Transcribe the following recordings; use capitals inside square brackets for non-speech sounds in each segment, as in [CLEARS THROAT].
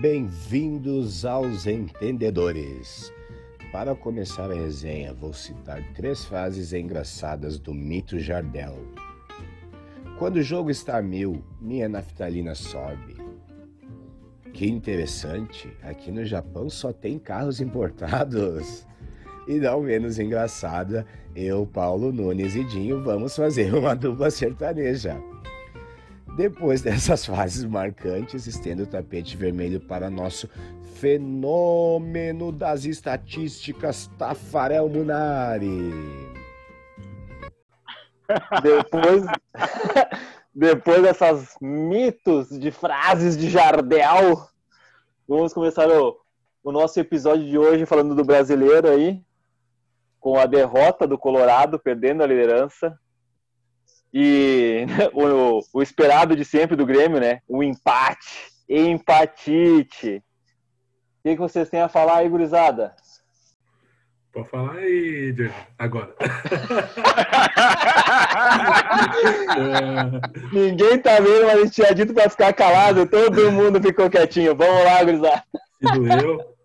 Bem-vindos aos Entendedores. Para começar a resenha, vou citar três frases engraçadas do mito Jardel. Quando o jogo está a mil, minha naftalina sobe. Que interessante, aqui no Japão só tem carros [LAUGHS] importados. E não menos engraçada, eu, Paulo Nunes e Dinho vamos fazer uma dupla sertaneja. Depois [LAUGHS] dessas fases marcantes, estendo o tapete vermelho para nosso fenômeno das estatísticas, Tafarel Munari. Depois, [LAUGHS] depois dessas mitos de frases de Jardel, vamos começar o, o nosso episódio de hoje falando do brasileiro aí, com a derrota do Colorado, perdendo a liderança e [LAUGHS] o, o, esperado de sempre do Grêmio, né? O empate. Empatite. O que, que vocês têm a falar aí, gurizada? Pode falar aí, agora. [LAUGHS] Ninguém tá vendo, mas a gente tinha dito pra ficar calado, todo mundo ficou quietinho. Vamos lá, gurizada. Se doeu.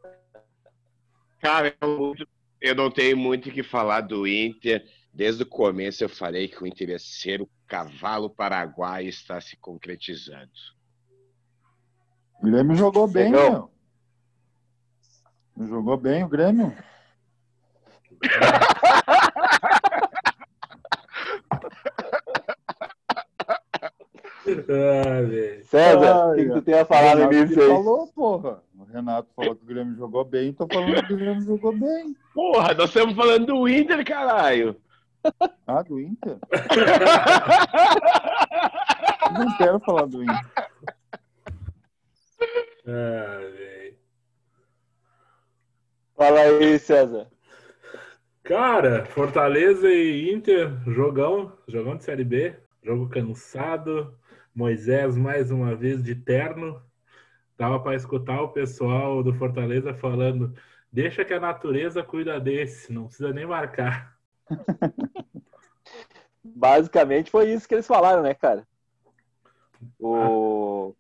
Cara, eu, eu não tenho muito o que falar do Inter. Desde o começo eu falei que o interesseiro cavalo paraguaio está se concretizando. O Grêmio jogou bem, meu. Jogou bem o Grêmio. ah, César, o que, que, tu tem a falar nisso aí? falou, porra. O Renato falou que o Grêmio jogou bem, tô falando que o Grêmio jogou bem. Porra, nós estamos falando do Inter, caralho. Ah, do Inter? não quero falar do Inter. Ah, Fala aí, César. Cara, Fortaleza e Inter, jogão, jogão de Série B, jogo cansado, Moisés mais uma vez de terno. Tava para escutar o pessoal do Fortaleza falando: deixa que a natureza cuida desse, não precisa nem marcar. [LAUGHS] Basicamente foi isso que eles falaram, né, cara? O...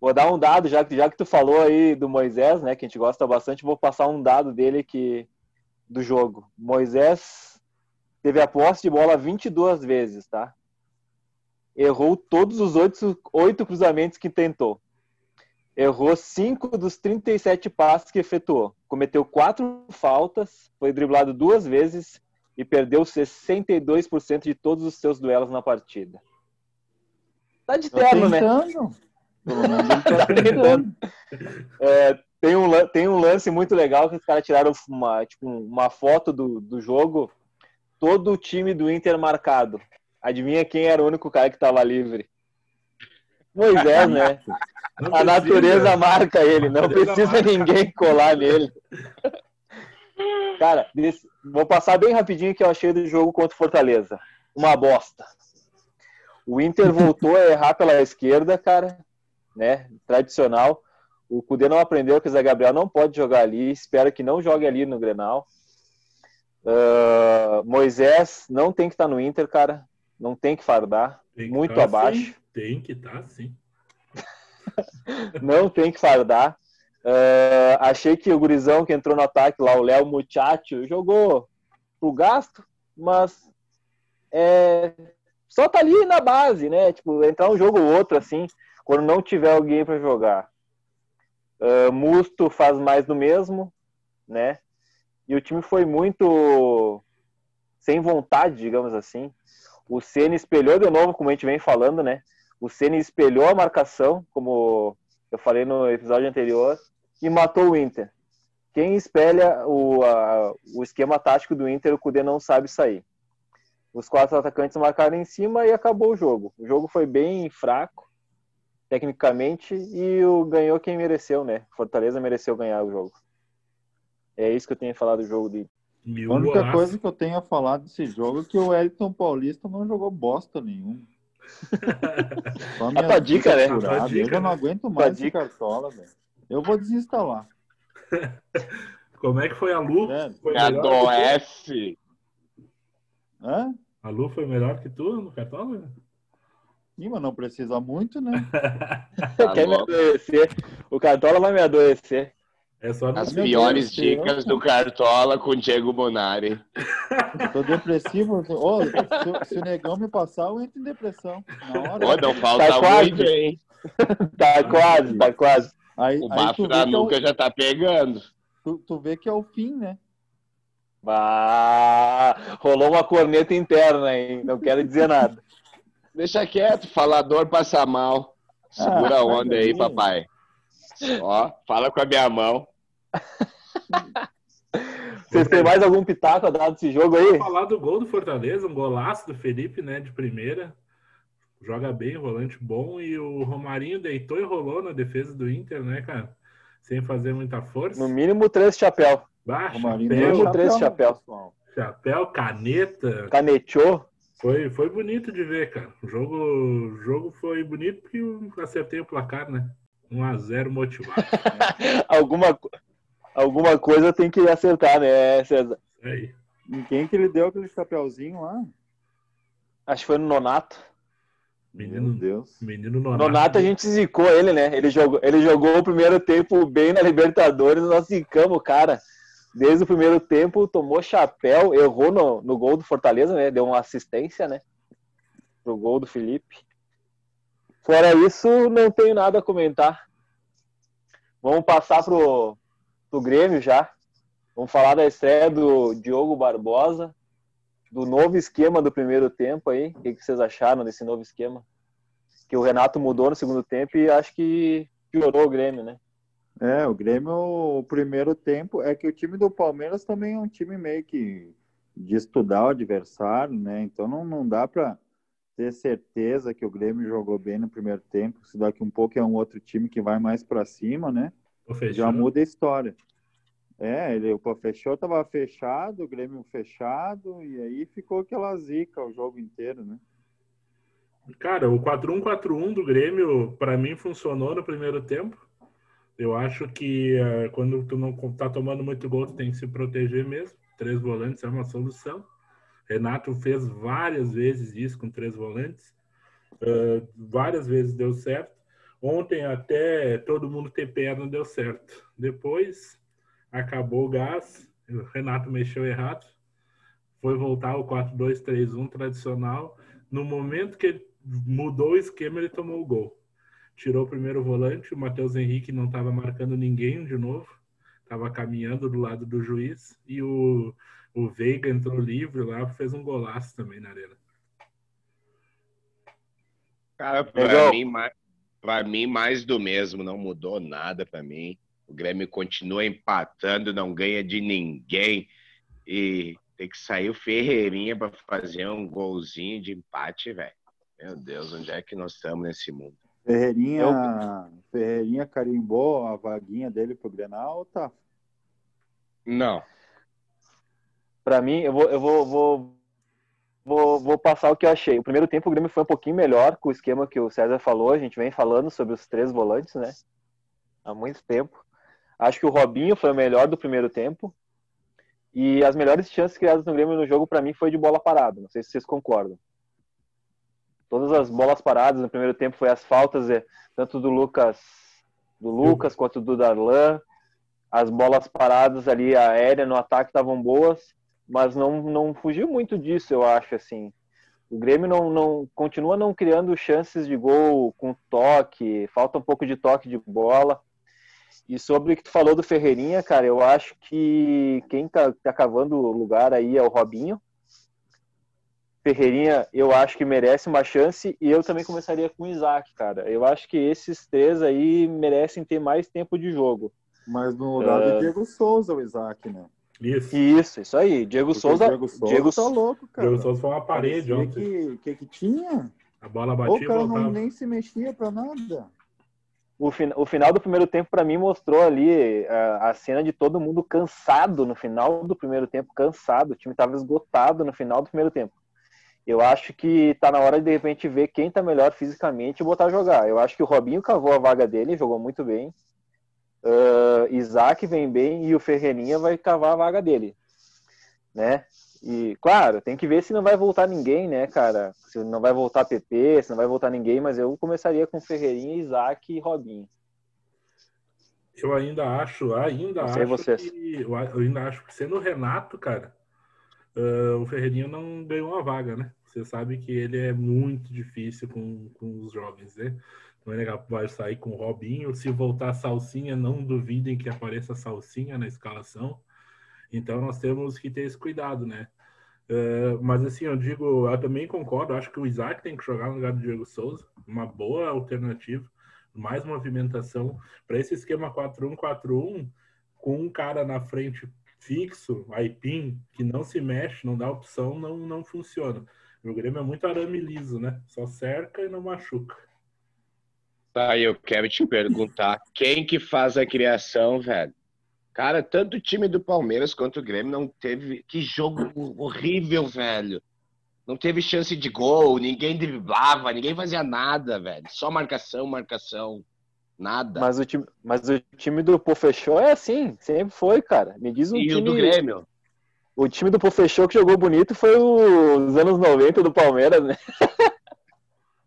Vou dar um dado, já que, já que tu falou aí do Moisés, né, que a gente gosta bastante, vou passar um dado dele que do jogo. Moisés teve a posse de bola 22 vezes, tá? Errou todos os oito, oito cruzamentos que tentou. Errou cinco dos 37 passes que efetuou. Cometeu quatro faltas, foi driblado duas vezes e perdeu 62% de todos os seus duelos na partida. Tá de terno, né? [LAUGHS] tá tentando. É, tem, um, tem um lance muito legal que os caras tiraram uma, tipo, uma foto do, do jogo, todo o time do Inter marcado. Adivinha quem era o único cara que estava livre? Moisés, né? Não a natureza marca ele, não precisa ninguém colar nele. [LAUGHS] Cara, vou passar bem rapidinho que eu achei do jogo contra o Fortaleza. Uma bosta. O Inter voltou a errar pela esquerda, cara, né? Tradicional. O Cudê não aprendeu que o Zé Gabriel não pode jogar ali. Espero que não jogue ali no Grenal. Uh, Moisés não tem que estar tá no Inter, cara. Não tem que fardar. Tem que muito tá, abaixo. Sim. Tem que estar, tá, sim. [LAUGHS] não tem que fardar. Uh, achei que o gurizão que entrou no ataque lá, o Léo Muchacho, jogou pro gasto, mas é, só tá ali na base, né? Tipo, entrar um jogo ou outro, assim, quando não tiver alguém para jogar. Uh, Musto faz mais do mesmo, né? E o time foi muito sem vontade, digamos assim. O Ceni espelhou de novo, como a gente vem falando, né? O Ceni espelhou a marcação, como eu falei no episódio anterior, e matou o Inter. Quem espelha o, a, o esquema tático do Inter, o Cudê não sabe sair. Os quatro atacantes marcaram em cima e acabou o jogo. O jogo foi bem fraco, tecnicamente, e o ganhou quem mereceu, né? Fortaleza mereceu ganhar o jogo. É isso que eu tenho a falar do jogo de. A única coisa que eu tenho a falar desse jogo é que o Elton Paulista não jogou bosta nenhum. Só a tua dica, né? Eu já não aguento mais esse cartola, velho. Eu vou desinstalar. [LAUGHS] Como é que foi a Lu? É, foi do F. Hã? A Lu foi melhor que tu no cartola? Sim, mas não precisa muito, né? [LAUGHS] tá Quer me agradecer? O Cartola vai me adoecer. É As piores Deus, eu- dicas do Cartola com Diego Bonari. Tô depressivo. Ô, se, se o negão me passar, eu entro em depressão. Na hora. Não falta Tá quase. muito, hein? [LAUGHS] Tá quase, tá quase. Aí, O bafo da é o, nuca já tá pegando. tu, tu vê que é o fim, né? Bah, rolou uma corneta interna, hein? Não quero dizer nada. Deixa quieto, falador passa mal. Segura Ah, a onda sai aí, papai. Ó, fala com a minha mão. [LAUGHS] Vocês têm mais algum pitaco a dar desse jogo aí? falar do gol do Fortaleza, um golaço do Felipe, né, de primeira. Joga bem, volante bom. E o Romarinho deitou e rolou na defesa do Inter, né, cara? Sem fazer muita força. No mínimo três chapéu. Bah, Romarinho chapéu, Mínimo três né, chapéu. pessoal? chapéu, caneta. Caneteou. Foi, foi bonito de ver, cara. O jogo, o jogo foi bonito porque eu acertei o placar, né? 1x0 motivado. [LAUGHS] Alguma, co- alguma coisa tem que acertar, né, César? Isso aí. Em quem que ele deu aquele chapeuzinho lá? Acho que foi no Nonato. Meu Menino, Deus. menino Nonato. Nonato a gente zicou ele, né? Ele jogou, ele jogou o primeiro tempo bem na Libertadores, nós zicamos o cara. Desde o primeiro tempo, tomou chapéu, errou no, no gol do Fortaleza, né? Deu uma assistência, né? Pro gol do Felipe. Fora isso, não tenho nada a comentar. Vamos passar pro, pro Grêmio já. Vamos falar da estreia do Diogo Barbosa, do novo esquema do primeiro tempo aí. O que, vocês acharam desse novo esquema? Que o Renato mudou no segundo tempo e acho que piorou o Grêmio, né? É, o Grêmio, o primeiro tempo, é que o time do Palmeiras também é um time meio que de estudar o adversário, né? Então não, não dá para ter certeza que o Grêmio jogou bem no primeiro tempo. Se daqui um pouco é um outro time que vai mais para cima, né? Já muda a história. É, ele, o fechou, tava fechado, o Grêmio fechado, e aí ficou aquela zica o jogo inteiro, né? Cara, o 4-1-4-1 do Grêmio, pra mim, funcionou no primeiro tempo. Eu acho que eh, quando tu não tá tomando muito gol, tu tem que se proteger mesmo. Três volantes é uma solução. Renato fez várias vezes isso com três volantes. Eh, várias vezes deu certo. Ontem até todo mundo ter perna deu certo. Depois acabou o gás, o Renato mexeu errado. Foi voltar ao 4-2-3-1 tradicional. No momento que ele mudou o esquema, ele tomou o gol. Tirou o primeiro volante, o Matheus Henrique não estava marcando ninguém de novo, estava caminhando do lado do juiz, e o, o Veiga entrou livre lá, fez um golaço também na arena. Cara, pra Legal. mim, mais, pra mim, mais do mesmo. Não mudou nada pra mim. O Grêmio continua empatando, não ganha de ninguém. E tem que sair o Ferreirinha pra fazer um golzinho de empate, velho. Meu Deus, onde é que nós estamos nesse mundo? Ferreirinha, Ferreirinha carimbou a vaguinha dele pro Grenal, tá? Não. Pra mim, eu vou, eu vou, vou, vou, vou passar o que eu achei. O primeiro tempo o Grêmio foi um pouquinho melhor com o esquema que o César falou. A gente vem falando sobre os três volantes, né? Há muito tempo. Acho que o Robinho foi o melhor do primeiro tempo. E as melhores chances criadas no Grêmio no jogo, pra mim, foi de bola parada. Não sei se vocês concordam. Todas as bolas paradas no primeiro tempo foi as faltas, eh, tanto do Lucas, do Lucas quanto do Darlan. As bolas paradas ali, aérea no ataque estavam boas, mas não, não fugiu muito disso, eu acho, assim. O Grêmio não, não continua não criando chances de gol com toque, falta um pouco de toque de bola. E sobre o que tu falou do Ferreirinha, cara, eu acho que quem tá, tá cavando o lugar aí é o Robinho. Ferreirinha, eu acho que merece uma chance e eu também começaria com o Isaac, cara. Eu acho que esses três aí merecem ter mais tempo de jogo. Mas no lugar É. do Diego Souza, o Isaac, né? Isso. Isso, isso aí. Diego Porque Souza. o Diego Souza Diego tá louco, O cara. Diego Souza foi uma parede Parecia ontem. que, que, que tinha. A bola O batia e cara não, nem se mexia pra nada. O, fin- o final do primeiro tempo, para mim, mostrou ali a, a cena de todo mundo cansado no final do primeiro tempo, cansado. O time estava esgotado no final do primeiro tempo. Eu acho que tá na hora de, de repente ver quem tá melhor fisicamente e botar a jogar. Eu acho que o Robinho cavou a vaga dele, jogou muito bem. Ah, Isaac vem bem e o Ferreirinha vai cavar a vaga dele, né? E claro, tem que ver se não vai voltar ninguém, né, cara? Se não vai voltar PP, se não vai voltar ninguém, mas eu começaria com Ferreirinha, Isaac e Robinho. Eu ainda acho, ainda acho vocês. que. Eu a- ainda acho que sendo o Renato, cara, ah, o Ferreirinha não ganhou uma vaga, né? Você sabe que ele é muito difícil com, com os jovens, né? É vai sair com o Robinho. Se voltar Salsinha, não duvidem que apareça Salsinha na escalação. Então nós temos que ter esse cuidado, né? Ah, mas assim, eu digo, eu também concordo, acho que o Isaac tem que jogar no lugar do Diego Souza, uma boa alternativa, mais movimentação para esse esquema 4-1-4-1, com um cara na frente fixo, Aipim, que não se mexe, não dá opção, não, não funciona. O Grêmio é muito arame liso, né? Só cerca e não machuca. Tá, eu quero te perguntar, quem que faz a criação, velho? Cara, tanto o time do Palmeiras quanto o Grêmio não teve. Que jogo horrível, velho. Não teve chance de gol, ninguém driblava, ninguém fazia nada, velho. Só marcação, marcação. Nada. Mas o time, mas o time do Pô Fechou é assim, sempre foi, cara. Me diz um e o time. do Grêmio? O time do Pô Fechou que jogou bonito foi os anos 90 do Palmeiras, né?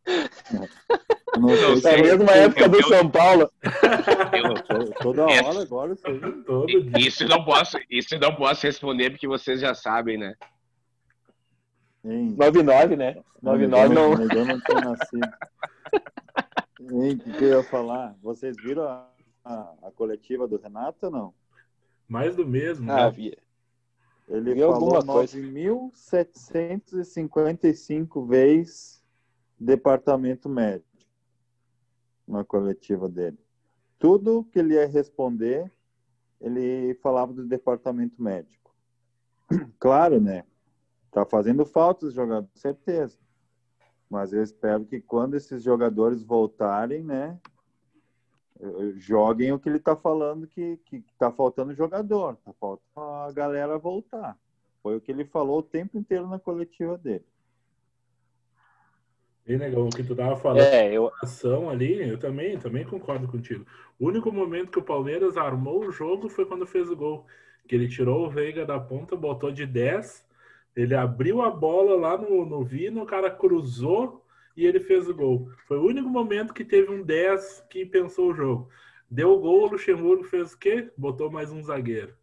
[LAUGHS] Não sei Na sei. mesma época do eu- São Paulo. Eu- toda Essa- hora agora isso. Todo não posso, isso não posso responder porque vocês já sabem, né? Hein? 99, né? 99 não. Mas eu não tinha nascido. Hein, O que, eu ia falar? Vocês viram a, a, a coletiva do Renato ou não? Mais do mesmo, Ah, né? vi. Ele Vi falou coisa. 9.755 vezes departamento médico na coletiva dele. Tudo que ele ia responder, ele falava do departamento médico. [CLEARS THROAT] Claro, né? Tá fazendo falta os jogadores, certeza. Mas eu espero que quando esses jogadores voltarem, né, joguem o que ele está falando que, que tá faltando jogador, tá faltando a galera voltar. Foi o que ele falou o tempo inteiro na coletiva dele. E, negão, o que tu tava falando É, eu, ação ali, eu também, também concordo contigo. O único momento que o Palmeiras armou o jogo foi quando fez o gol. Que ele tirou o Veiga da ponta, botou de 10, ele abriu a bola lá no, no Vino, o cara cruzou e ele fez o gol. Foi o único momento que teve um 10 que pensou o jogo. Deu o gol, o Luxemburgo fez o quê? Botou mais um zagueiro.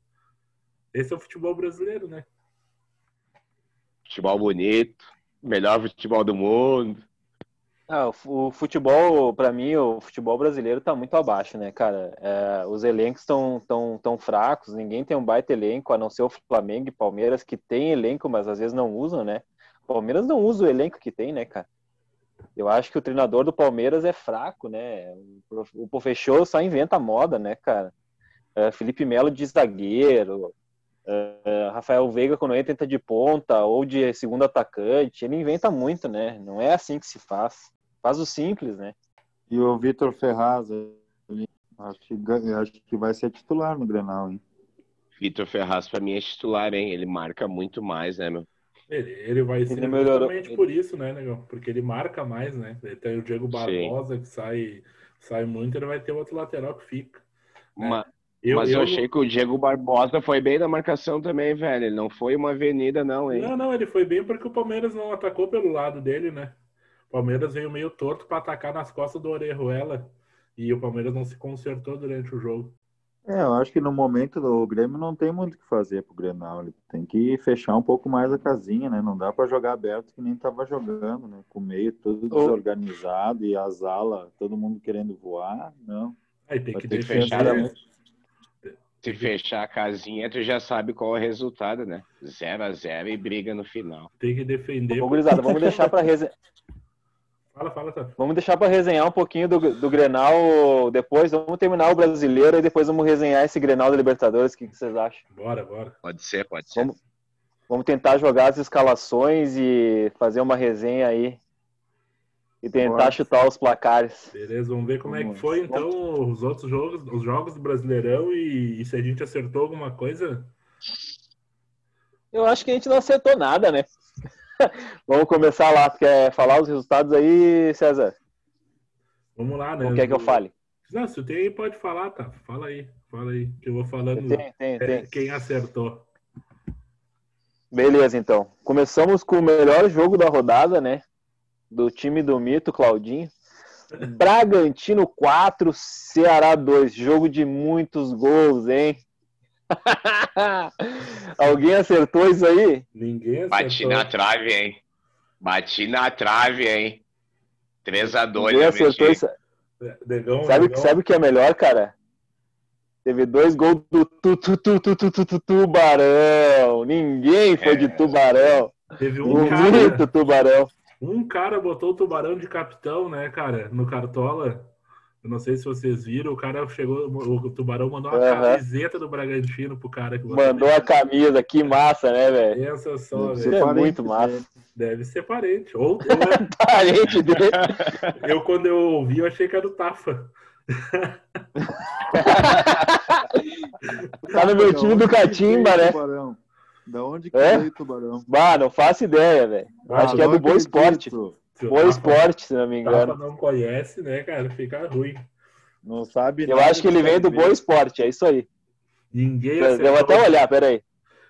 Esse é o futebol brasileiro, né? Futebol bonito, melhor futebol do mundo. Ah, o fu- o futebol, pra mim, o futebol brasileiro tá muito abaixo, né, cara? É, os elencos estão tão, tão fracos, ninguém tem um baita elenco, a não ser o Flamengo e Palmeiras, que tem elenco, mas às vezes não usam, né? Palmeiras não usa o elenco que tem, né, cara? Eu acho que o treinador do Palmeiras é fraco, né? O Pofechou só inventa moda, né, cara? É, Felipe Melo de zagueiro, é, Rafael Veiga quando entra, entra de ponta ou de segundo atacante. Ele inventa muito, né? Não é assim que se faz. Faz o simples, né? E o Vitor Ferraz, acho que, acho que vai ser titular no Grenal, hein? Vitor Ferraz, pra mim, é titular, hein? Ele marca muito mais, né, meu? Ele, ele vai ser Ele melhorou. justamente por isso, né, negão? Porque ele marca mais, né? Ele tem o Diego Barbosa que sai, sai muito, ele vai ter outro lateral que fica. Ma- Eu, Mas eu, eu- achei que o Diego Barbosa foi bem na marcação também, velho. Ele não foi uma avenida, não, hein? Não, não, ele foi bem porque o Palmeiras não atacou pelo lado dele, né? O Palmeiras veio meio torto para atacar nas costas do Orejuela e o Palmeiras não se consertou durante o jogo. É, eu acho que no momento do Grêmio não tem muito o que fazer pro Grenal. Ele tem que fechar um pouco mais a casinha, né? Não dá para jogar aberto que nem tava jogando, né? Com o meio tudo Ô. desorganizado e as alas, todo mundo querendo voar. Não. Aí tem Vai que ter que fechar, né? Se fechar a casinha, tu já sabe qual é o resultado, né? 0 a 0 e briga no final. Tem que defender. Ô, gurizada, vamos [LAUGHS] deixar para rese... Fala, fala, tá. vamos deixar para resenhar um pouquinho do, do Grenal depois. Vamos terminar o brasileiro e depois vamos resenhar esse Grenal da Libertadores. O que, vocês acham? Bora, bora. Pode ser, pode ser. Vamos, vamos tentar jogar as escalações e fazer uma resenha aí. E tentar Bora. chutar os placares. Beleza, vamos ver como é que Vamos. foi então os outros jogos, os jogos do Brasileirão e, e se a gente acertou alguma coisa. Eu acho que a gente não acertou nada, né? [LAUGHS] vamos começar lá. Quer falar os resultados aí, César? Vamos lá, né? Ou quer que eu fale? Não, se tem aí, pode falar, tá? Fala aí, fala aí, que eu vou falando Tem, tem, é, tem. quem acertou. Beleza, então. Começamos com o melhor jogo da rodada, né? Do time do Mito, Claudinho. [LAUGHS] Bragantino 4, Ceará 2. Jogo de muitos gols, hein? [LAUGHS] Alguém acertou isso aí? Ninguém acertou. Bati na trave, hein? Bati na trave, hein? 3x2, Ninguém acertou isso. Negão, Sabe, negão. sabe o que é melhor, cara? Teve dois gols do tu, tu, tu, tu, tu, tu, tu, Tubarão. Ninguém foi de É. Tubarão. Teve um Bonito cara, Tubarão. um cara botou o tubarão de capitão, né, cara, no Cartola. Eu não sei se vocês viram, o cara chegou, o tubarão mandou uma Aham. camiseta do Bragantino pro cara que Mandou a camisa, que massa, né, velho? Pensa só, velho. é muito massa. Deve ser parente. Ou [LAUGHS] Parente dele. [LAUGHS] eu, quando eu ouvi, eu achei que era o Tafa. [LAUGHS] Tá no meu time do Catimba, né? Tubarão? Da onde que É? veio o tubarão? Bah, não faço ideia, velho. Acho que é do Boa Esporte. acredito. Boa Esporte, se não me engano. não conhece, né, cara? Fica ruim. Não sabe Eu acho que ele vem do. Boa Esporte, é isso aí. Ninguém Eu vou até acertou, olhar, peraí.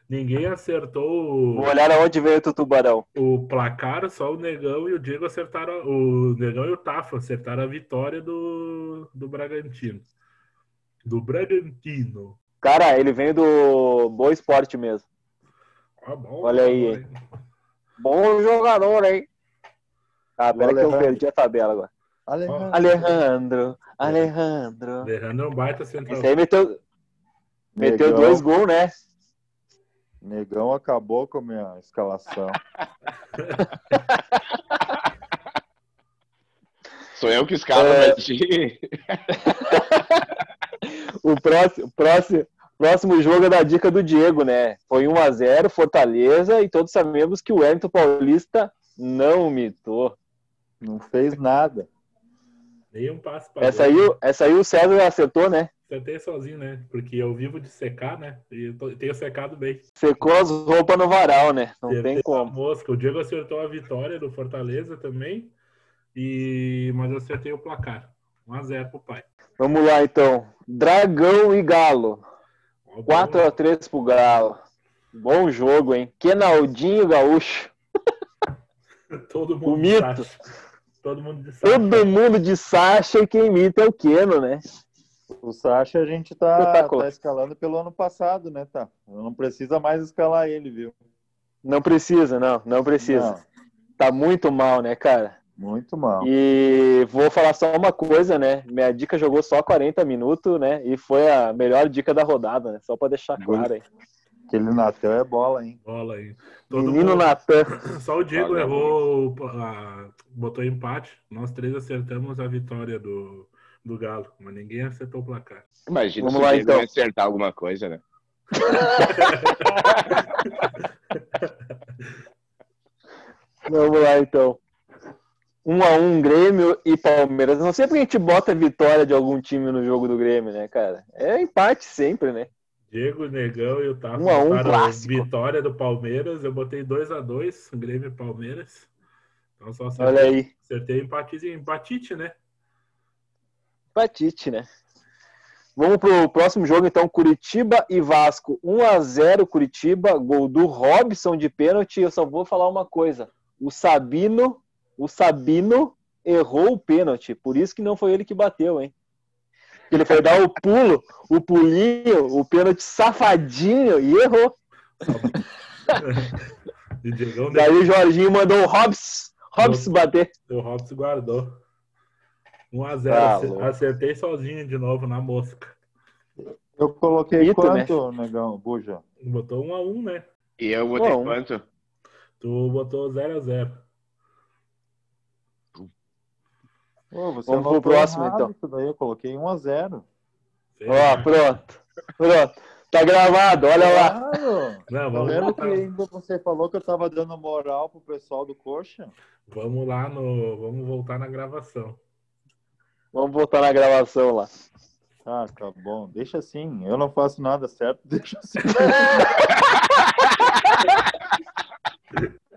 ninguém acertou Vou o, olhar aonde veio o Tubarão. o placar, só o Negão e o Diego acertaram. O Negão e o Tafa acertaram a vitória do, do Bragantino. Do Bragantino. Cara, ele vem do Boa Esporte mesmo. Ah, bom, Olha aí? Bom jogador, hein? Ah, pera que eu perdi a tabela agora. Alejandro. Alejandro, Alejandro. Alejandro é um baita central. Esse aí meteu, meteu Negão. dois gols, né? Negão acabou com a minha escalação. [LAUGHS] Sou eu que escalo É. ti. [LAUGHS] O próximo, próximo, próximo jogo é da dica do Diego, né? Foi 1x0, Fortaleza, e todos sabemos que o Wellington Paulista não mitou. Não fez nada. Nem um passo para Essa aí, o- essa aí o César acertou, né? Tentei sozinho, né? Porque eu vivo de secar, né? E tenho secado bem. Secou as roupas no varal, né? Não Acertei tem como. Mosca. O Diego acertou a vitória do Fortaleza também. E... Mas eu acertei o placar. 1x0 pro pai. Vamos lá, então. Dragão e Galo. Ó, bom. 4x3 pro Galo. Bom jogo, hein? Kenaldinho Gaúcho. [LAUGHS] Todo mundo O mito. Sacha. Todo mundo de Sacha. Todo mundo de Sacha e quem imita é o Keno, né? O Sacha a gente tá, Espetacular. tá escalando pelo ano passado, né, tá? Não precisa mais escalar ele, viu? Não precisa, não. Não precisa. Não, Tá muito mal, né, cara? muito mal. E vou falar só uma coisa, né? Minha dica jogou só 40 minutos, né? E foi a melhor dica da rodada, né? Só pra deixar claro aí. Aquele Natel é bola, hein? Bola aí. Todo Menino mundo... Natan. [LAUGHS] Só o Diego Valeu. errou, a- botou empate. Nós três acertamos a vitória do, do Galo, mas ninguém acertou o placar. Imagina Vamos se lá, o Diego então. acertar alguma coisa, né? [LAUGHS] Vamos lá, então. Um a um, Grêmio e Palmeiras. Não sei porque a gente bota vitória de algum time no jogo do Grêmio, né, cara? É empate sempre, né? Diego, Negão e o Tafa Um a um, clássico. vitória do Palmeiras. Eu botei 2 a 2 Grêmio e Palmeiras. Então só acertei, Olha aí. acertei empate, empatite, né? Empatite, né? Vamos pro próximo jogo, então. Curitiba e Vasco. 1 a 0 Curitiba. Gol do Robson de pênalti. Eu só vou falar uma coisa. O Sabino, o Sabino errou o pênalti. Por isso que não foi ele que bateu, hein? Ele foi dar o pulo, o pulinho, o pênalti safadinho e errou. [LAUGHS] E Daí o Jorginho mandou o Hobbs, Hobbs bater. o Robson guardou. 1 a 0 Ah, louco. Acertei sozinho de novo na mosca. Eu coloquei Mito, quanto, negão, Buja? Botou 1 a 1 né? E eu botei quanto? Tu botou 0 a 0 Ô, você Vamos pro próximo, errado então. Isso daí eu coloquei 1 a 0 Ó, pronto. Pronto. Tá gravado, olha lá. Claro! Não, Tá vamos, vendo que ainda você falou que eu tava dando moral pro pessoal do Coxa? vamos lá no. Vamos voltar na gravação. Vamos voltar na gravação lá. Ah, tá bom. Deixa assim. Eu não faço nada certo, [LAUGHS] deixa assim. [LAUGHS]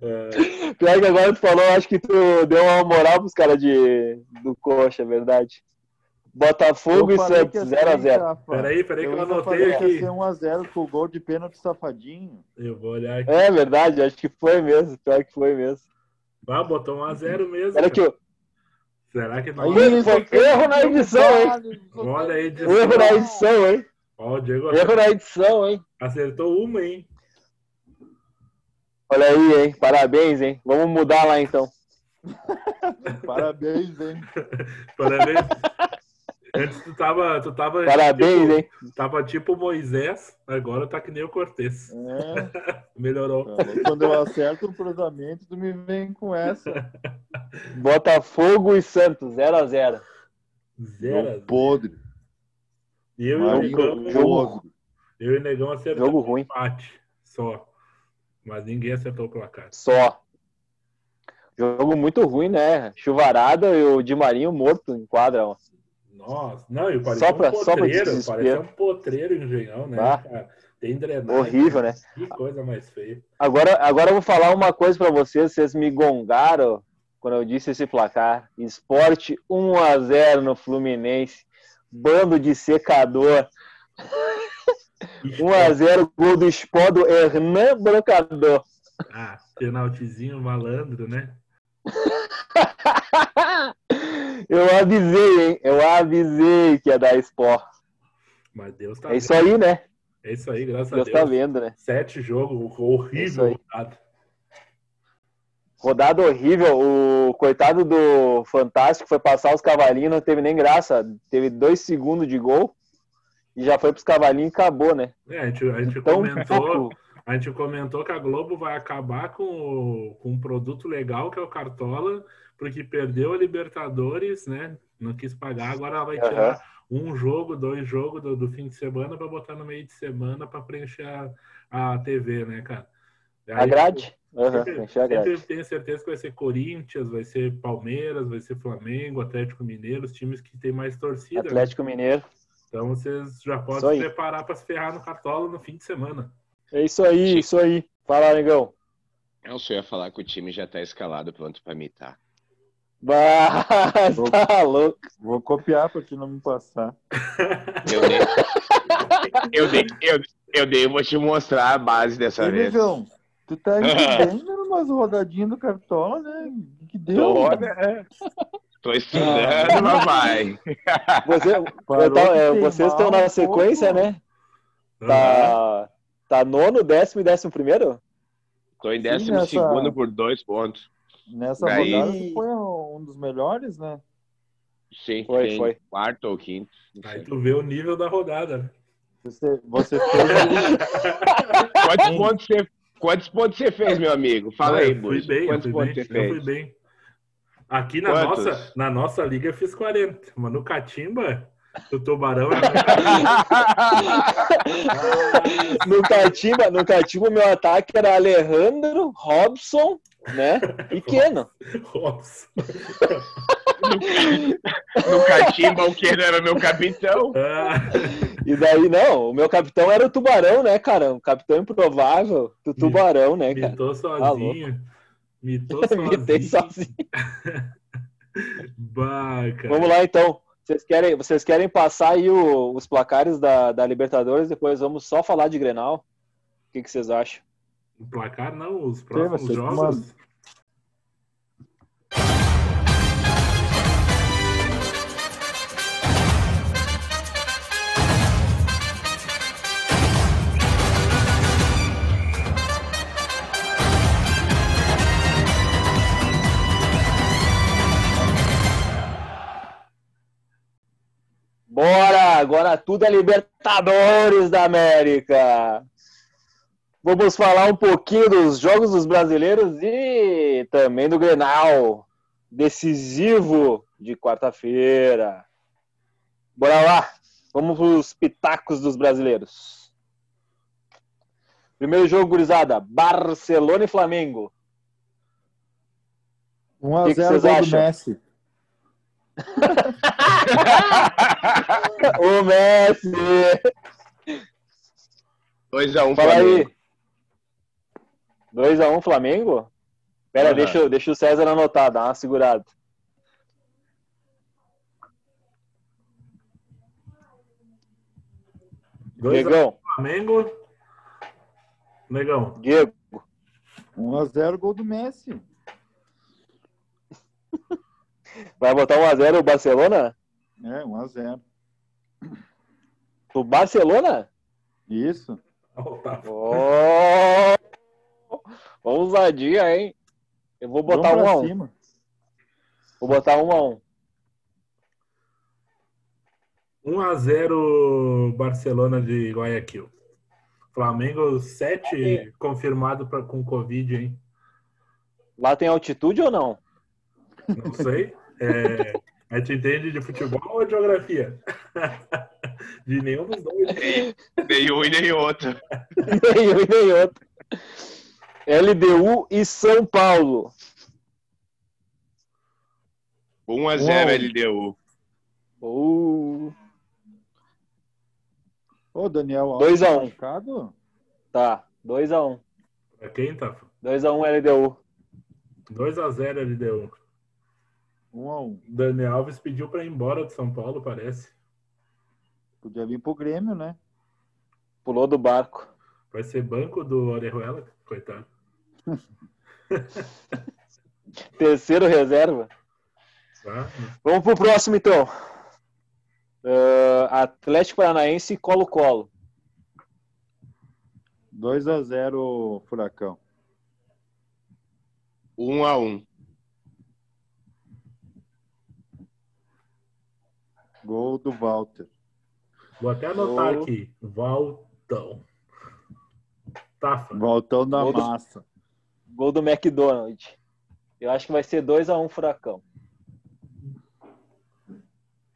É, [LAUGHS] Pior que agora tu falou, acho que tu deu uma moral pros caras de, do Coxa, é verdade. Botafogo Eu e que Santos, ia ser, 0x0. Rafa. Peraí, peraí que eu anotei que aqui. ia ser 1x0 com o gol de pênalti safadinho. eu vou olhar aqui. É verdade, acho que foi mesmo. Pior que foi mesmo. Ah, botou 1 a 0 mesmo. Olha aqui, ó. Será que não? Aí, foi erro na edição, hein? Olha a edição. Erro na edição, hein? Ó, o Diego Erro na edição, hein? acertou uma, hein? Olha aí, hein? Parabéns, hein? Vamos mudar lá então. [LAUGHS] Parabéns, hein? [LAUGHS] Parabéns. Antes tu tava, tu tava, Parabéns, tipo, hein? tava tipo Moisés, agora tá que nem o Cortez. É, [LAUGHS] Melhorou. quando eu acerto um cruzamento, tu me vem com essa. Botafogo e Santos, 0x0. Zero. a Jogo zero. podre. E eu e o Marinho Negão, jogo- eu e o Negão acertamos Jogo ruim. empate só. Mas ninguém acertou o placar. Só. Jogo muito ruim, né? Chuvarada e o Di Marinho morto em quadra. ó. Nossa, não, e parecia Só pra- um só potreiro, desespero. parecia um potreiro engenhão, né, Ah. Tem drenagem. Horrível, né? Que coisa mais feia. Agora, agora eu vou falar uma coisa pra vocês. Vocês me gongaram quando eu disse esse placar. Esporte 1x0 no Fluminense. Bando de secador. [LAUGHS] 1x0, gol do Spó do Hernan Brocador. Ah, penaltizinho malandro, né? [LAUGHS] Eu avisei, hein? Eu avisei que ia dar Spó. Mas Deus tá É isso aí, né? É isso aí, graças Deus a tá Deus. vendo, né? Sete jogos, É horrível aí. rodado. Rodada horrível. O coitado do Fantástico foi passar os cavalinhos, não teve nem graça. Teve dois segundos de gol e já foi pros cavalinhos e acabou, né? É, a gente, a gente Então, comentou, a gente comentou que a Globo vai acabar com, o- com um produto legal que é o Cartola, porque perdeu a Libertadores, né? Não quis pagar, agora ela vai tirar um jogo, dois jogos do, do fim de semana para botar no meio de semana para preencher a, a TV, né, cara? A Aí, grade? Aham, Sempre, a grade. sempre tenho certeza que vai ser Corinthians, vai ser Palmeiras, vai ser Flamengo, Atlético Mineiro, os times que tem mais torcida. né? Atlético Mineiro. Então vocês já podem se preparar para se ferrar no Cartola no fim de semana. É isso aí, isso aí. Fala, negão. Eu só ia falar que o time já tá escalado pronto pra mitar. Bah, tá louco. Vou copiar pra te não me passar. Eu dei, eu dei, eu, eu dei, vou te mostrar a base dessa Ei, vez. negão, tu tá [LAUGHS] indo bem numas rodadinhas do Cartola, né? Que deu? Tô, né? Tô estudando, papai. [LAUGHS] Você, Parou eu tava- de é, vocês estão na sequência, né? Tá, tá nono, décimo e décimo primeiro? Tô em Sim, décimo nessa- segundo por dois pontos. Nessa Daí- rodada foi um dos melhores, né? Sim, Foi, tem foi. quarto ou quinto. Aí tu vê o nível da rodada. né? Você, você fez [LAUGHS] Quantos pontos você, quantos pontos você fez, meu amigo? Fala Ah, aí, eu fui Bus. bem, eu Quantos fui pontos bem, você eu fui fez? bem. Aqui na Quantos? nossa, na nossa liga eu fiz 40, mas no Catimba, o Tubarão é [LAUGHS] No Catimba, no Catimba, meu ataque era Alejandro, Robson, né? [LAUGHS] E Keno. Nossa. [LAUGHS] No Catimba, o que era meu capitão. Ah, E daí, não, o meu capitão era o Tubarão, né, cara? Um capitão improvável do Tubarão, né, cara? mitou sozinho. Mitou [LAUGHS] sozinho. Mitei sozinho. [LAUGHS] Bah. Vamos lá, então. Vocês querem, vocês querem passar aí o- os placares da, da Libertadores? Depois vamos só falar de Grenal? O que, que vocês acham? O placar não, os próximos que jogos. Agora tudo é Libertadores da América! Vamos falar um pouquinho dos jogos dos brasileiros e também do Grenal decisivo de quarta-feira. Bora lá! Vamos para os pitacos dos brasileiros. Primeiro jogo, gurizada: Barcelona e Flamengo. 1 a que que 0 vocês gol do? Messi. O Messi! 2x1 Fala Flamengo. aí. 2x1 Flamengo? Pera, Aham. deixa, deixa o César anotar, dá uma segurada. Dois a Diegão, Flamengo. Negão. Diego, 1 a 0 gol do Messi. Vai botar 1x0 o Barcelona? É, 1x0. O Barcelona? Isso. Oh! Ousadia, hein? Eu vou botar Vamos 1 pra a 1 cima. Vou botar 1 a 1 1x0 Barcelona de Guayaquil. Flamengo 7 confirmado pra, com Covid, hein? Lá tem altitude ou não? Não sei. É, a gente entende de futebol ou de geografia? [LAUGHS] De nenhum dos dois. Nenhum e nem outro. Nenhum e nem outro. LDU e São Paulo. 1x0 Uau. LDU. Uh, Ô, Daniel Alves. 2 a 1 machucado? tá, 2x1. Pra quem tá? 2x1 LDU. 2x0 LDU. 1x1. Daniel Alves pediu pra ir embora de São Paulo, parece. Podia vir pro Grêmio, né? Pulou do barco. Vai ser banco do Orejuela, coitado. [LAUGHS] Terceiro reserva. Tá? Vamos pro próximo, então. Ah, Atlético Paranaense e Colo-Colo. 2x0 Furacão. 1x1. Gol do Walter. Vou até anotar Gol. aqui. Valtão. Tafa. Voltão da Gol do- massa. Gol do McDonald's. Eu acho que vai ser 2x1 Furacão.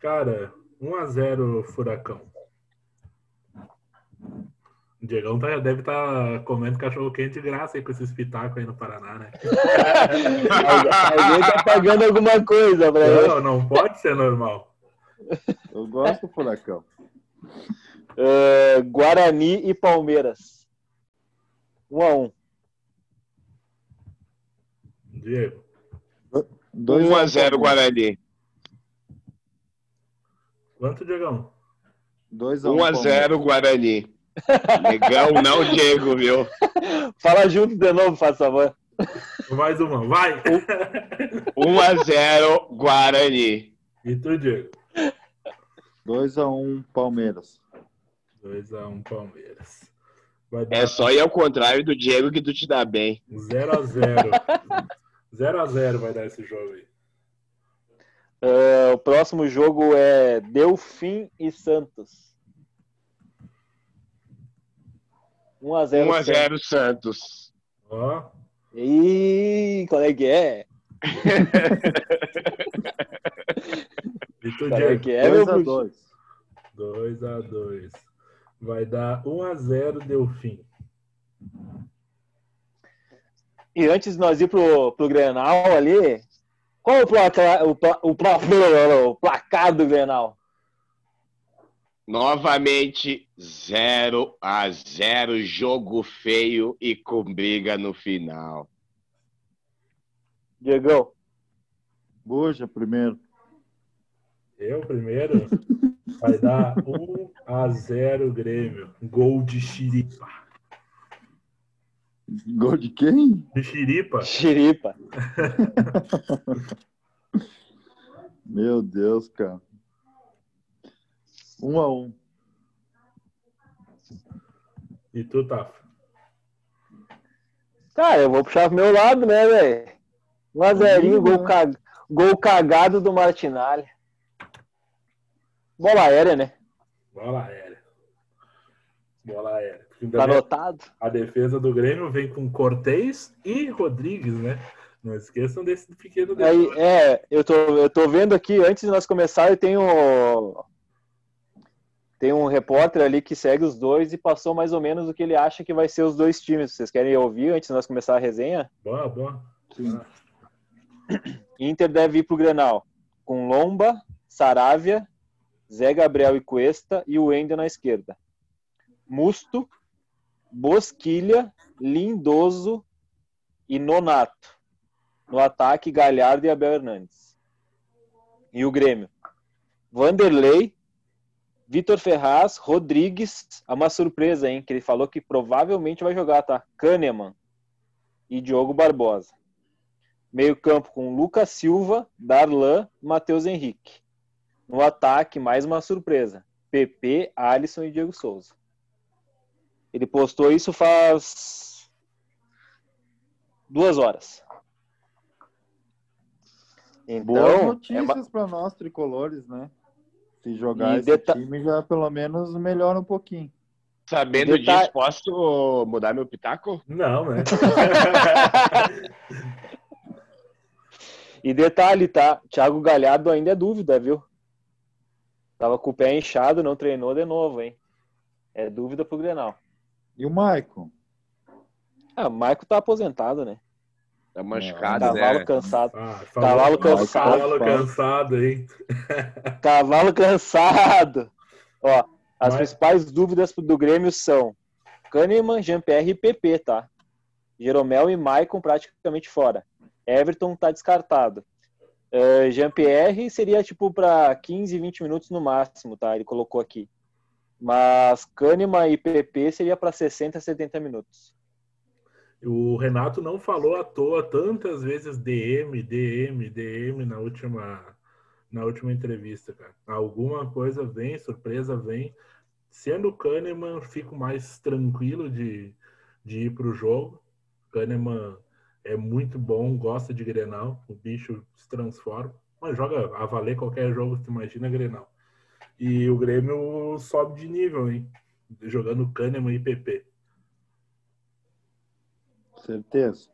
Cara, 1x0 Furacão. O Diegão tá- deve estar comendo cachorro quente de graça aí com esses pitacos aí no Paraná, né? Al- [LAUGHS] Alguém tá pagando alguma coisa ele. Não, não pode ser normal. Eu gosto do Furacão. Ah, [LAUGHS] Guarani e Palmeiras. 1x1. Diego. 1x0 Guarani. Quanto, Diegão? 2x1 1x0 Guarani. Negão, não [LAUGHS] Diego, viu? Fala junto de novo, faz favor. Mais uma, vai! 1x0 Guarani. E tu, Diego? 2x1 Palmeiras. 2x1 Palmeiras. Vai dar É só ir ao contrário do Diego que tu te dá bem. 0x0. 0x0 [LAUGHS] vai dar esse jogo aí. Ah, o próximo jogo é Delfim e Santos. 1x0. 1x0 Santos. Ó, Ih, qual é que é? e Qual é que é, meu bruxo? 2x2. 2x2. Vai dar 1x0 Delfim. E antes de nós ir pro, pro Grenal ali, qual é o, placa, o, pla- o, pla- [LAUGHS] o placar do Grenal? Novamente 0 a 0 jogo feio e com briga no final. Diegão, Buja primeiro. Eu primeiro. Vai dar 1x0 Grêmio. Gol de Xiripa. Gol de quem? De Xiripa? xiripa. [LAUGHS] Meu Deus, cara. 1x1. E tu, Tafa? Cara, eu vou puxar pro meu lado, né, velho? 1x0, gol, ca- gol cagado do Martinalha. Bola aérea, né? Bola aérea. Bola aérea. Ainda Tá anotado. a defesa do Grêmio vem com Cortez e Rodrigues, né? Não esqueçam desse pequeno Aí, é, eu tô, eu tô vendo aqui, antes de nós começarmos, tem um, tem um repórter ali que segue os dois e passou mais ou menos o que ele acha que vai ser os dois times. Vocês querem ouvir antes de nós começar a resenha? Boa, boa. Sim. Inter deve ir pro Grenal com Lomba, Saravia, Zé Gabriel e Cuesta e o Wendel na esquerda. Musto, Bosquilha, Lindoso e Nonato. No ataque, Galhardo e Abel Hernandes. E o Grêmio. Vanderlei, Vitor Ferraz, Rodrigues, é uma surpresa, hein? Que ele falou que provavelmente vai jogar, tá? Kahneman e Diogo Barbosa. Meio campo com Lucas Silva, Darlan, Matheus Henrique. No ataque, mais uma surpresa. PP, Alisson e Diego Souza. Ele postou isso faz duas horas. Então, Boas notícias é para nós tricolores, né? Se jogar e esse deta... time já pelo menos melhora um pouquinho. Sabendo Deta... disso, posso mudar meu pitaco? Não, né? [LAUGHS] [LAUGHS] e detalhe, tá? Thiago Galhardo ainda é dúvida, viu? Tava com o pé inchado, não treinou de novo, hein? É dúvida pro Grenal. E o Maicon? Ah, o Maicon tá aposentado, né? Tá machucado, é, Cavalo né? cansado. Ah, cavalo cansado. Cavalo cansado, hein? [LAUGHS] Cavalo cansado. Ó, as Mas... principais dúvidas do Grêmio são Kahneman, Jean-Pierre e PP, tá? Jeromel e Maicon praticamente fora. Everton tá descartado. Uh, Jean-Pierre seria tipo para 15, 20 minutos no máximo, tá? Ele colocou aqui. Mas Kahneman e PP seria para 60, 70 minutos. O Renato não falou à toa tantas vezes DM, DM, DM na última, na última entrevista, cara. Alguma coisa vem, surpresa vem. Sendo Kahneman, fico mais tranquilo de, de ir para o jogo. Kahneman é muito bom, gosta de Grenal, o bicho se transforma, mas joga a valer qualquer jogo, você imagina Grenal. E o Grêmio sobe de nível, hein? Jogando Kahneman e PP. Certeza.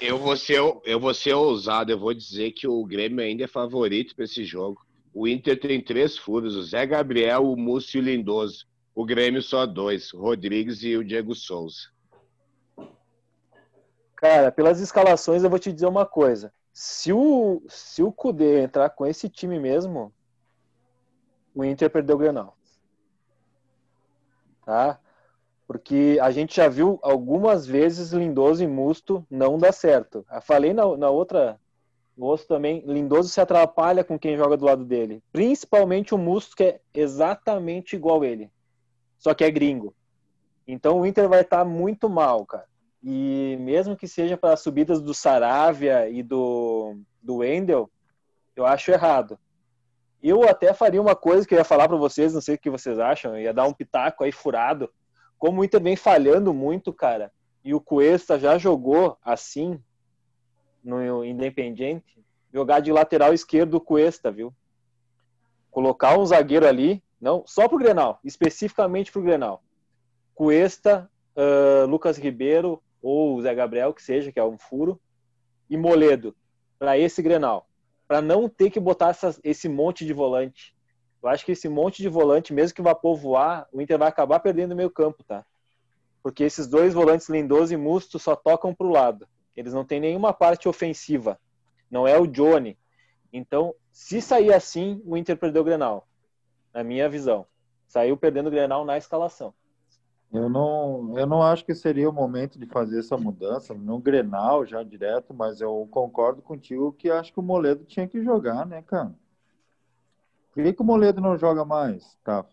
Eu vou ser, eu vou ser ousado, eu vou dizer que o Grêmio ainda é favorito para esse jogo. O Inter tem três furos: o Zé Gabriel, o Múcio e o Lindoso. O Grêmio só dois: o Rodrigues e o Diego Souza. Cara, pelas escalações eu vou te dizer uma coisa. Se o, se o Kudê entrar com esse time mesmo, o Inter perdeu o Grenal. Tá? Porque a gente já viu algumas vezes Lindoso e Musto não dá certo. Eu falei na, na outra Musto também, Lindoso se atrapalha com quem joga do lado dele. Principalmente o Musto, que é exatamente igual ele. Só que é gringo. Então o Inter vai estar tá muito mal, cara. E mesmo que seja para as subidas do Saravia e do, do Wendel, eu acho errado. Eu até faria uma coisa que eu ia falar para vocês, não sei o que vocês acham, ia dar um pitaco aí furado como o Inter vem falhando muito, cara, e o Cuesta já jogou assim no Independiente, jogar de lateral esquerdo o Cuesta, viu? Colocar um zagueiro ali, não, só pro Grenal, especificamente pro Grenal. Cuesta, uh, Lucas Ribeiro ou Zé Gabriel, que seja, que é um furo, e Moledo, para esse Grenal. Para não ter que botar essa, esse monte de volante. Eu acho que esse monte de volante, mesmo que vá povoar, o Inter vai acabar perdendo o meio campo, tá? Porque esses dois volantes, Lindoso e Musto, só tocam para o lado. Eles não têm nenhuma parte ofensiva. Não é o Johnny. Então, se sair assim, o Inter perdeu o Grenal. Na minha visão. Saiu perdendo o Grenal na escalação. Eu não, eu não acho que seria o momento de fazer essa mudança no Grenal já direto, mas eu concordo contigo que acho que o Moledo tinha que jogar, né, cara? Por que, que o Moledo não joga mais, tá?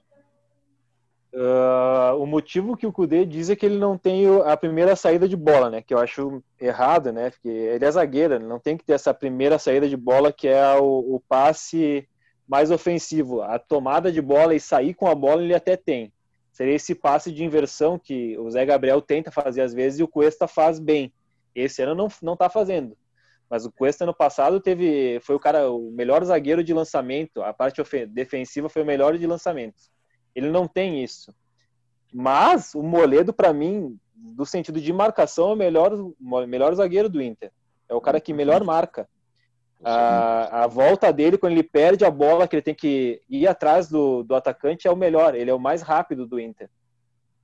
Uh, o motivo que o Kudê diz é que ele não tem a primeira saída de bola, né? Que eu acho errado, né? Porque ele é zagueiro, não tem que ter essa primeira saída de bola que é o, o passe mais ofensivo. A tomada de bola e sair com a bola ele até tem. Seria esse passe de inversão que o Zé Gabriel tenta fazer às vezes e o Cuesta faz bem. Esse ano não, não tá fazendo. Mas o Cuesta ano passado teve, foi o cara, o melhor zagueiro de lançamento. A parte defensiva foi o melhor de lançamentos. Ele não tem isso. Mas o Moledo, para mim, do sentido de marcação, é o melhor, melhor zagueiro do Inter. É o cara que melhor marca. A, a, volta dele, quando ele perde a bola, que ele tem que ir atrás do, do atacante, é o melhor. Ele é o mais rápido do Inter.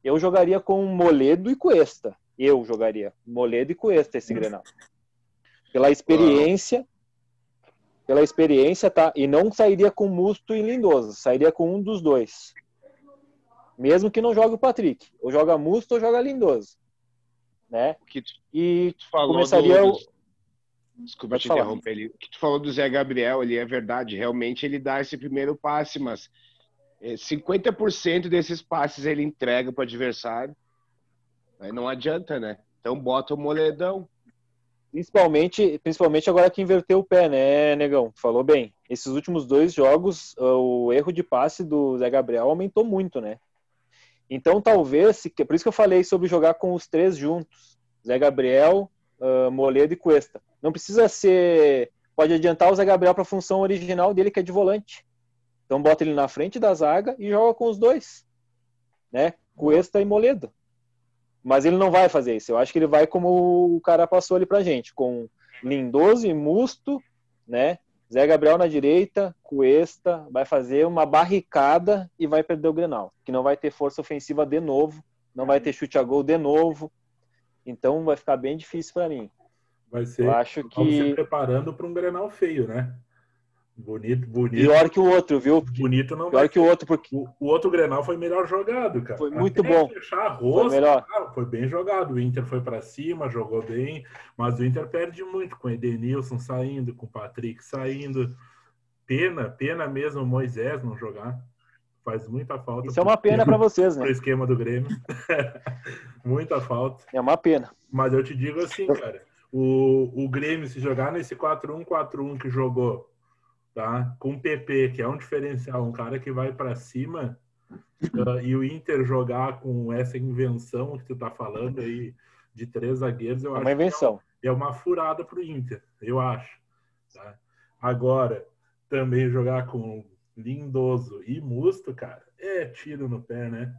Eu jogaria com Moledo e Cuesta. Eu jogaria Moledo e Cuesta esse Grenal. Pela experiência, pela experiência, tá? E não sairia com Musto e Lindoso, sairia com um dos dois. Mesmo que não jogue o Patrick. Ou joga Musto ou joga Lindoso. Né? Que tu, e tu falou começaria do, o... Desculpa te interromper ali. O que tu falou do Zé Gabriel ali é verdade. Realmente ele dá esse primeiro passe, mas 50% é, desses passes ele entrega para o adversário. Aí não adianta, né? Então bota o moledão. Principalmente, principalmente agora que inverteu o pé, né, Negão? Falou bem. Esses últimos dois jogos, o erro de passe do Zé Gabriel aumentou muito, né? Então, talvez, por isso que eu falei sobre jogar com os três juntos: Zé Gabriel, uh, Moledo e Cuesta. Não precisa ser. Pode adiantar o Zé Gabriel para a função original dele, que é de volante. Então, bota ele na frente da zaga e joga com os dois, né? Cuesta e Moledo. Mas ele não vai fazer isso. Eu acho que ele vai como o cara passou ali pra gente, com Lindoso e Musto, né? Zé Gabriel na direita, Cuesta, vai fazer uma barricada e vai perder o Grenal, que não vai ter força ofensiva de novo, não vai ter chute a gol de novo. Então vai ficar bem difícil para mim. Vai ser. Eu acho que se preparando para um Grenal feio, né? Bonito, bonito. Pior que o outro, viu? Bonito não Pior que o outro, porque. O, o, outro Grenal foi melhor jogado, cara. Foi muito Até bom. Fechar a roça, foi melhor. Cara, foi bem jogado. O Inter foi para cima, jogou bem, mas o Inter perde muito com o Edenilson saindo, com o Patrick saindo. Pena, pena mesmo o Moisés não jogar. Faz muita falta. Isso é uma pena para vocês, né? [LAUGHS] Pro esquema do Grêmio. [LAUGHS] muita falta. É uma pena. Mas eu te digo assim, cara. O, o Grêmio, se jogar nesse 4-1-4-1 que jogou tá? Com o PP, que é um diferencial, um cara que vai para cima, uh, e o Inter jogar com essa invenção que tu tá falando aí de três zagueiros, eu é uma invenção. que é uma furada pro Inter, eu acho. Tá? Agora, também jogar com Lindoso e Musto, cara, é tiro no pé, né?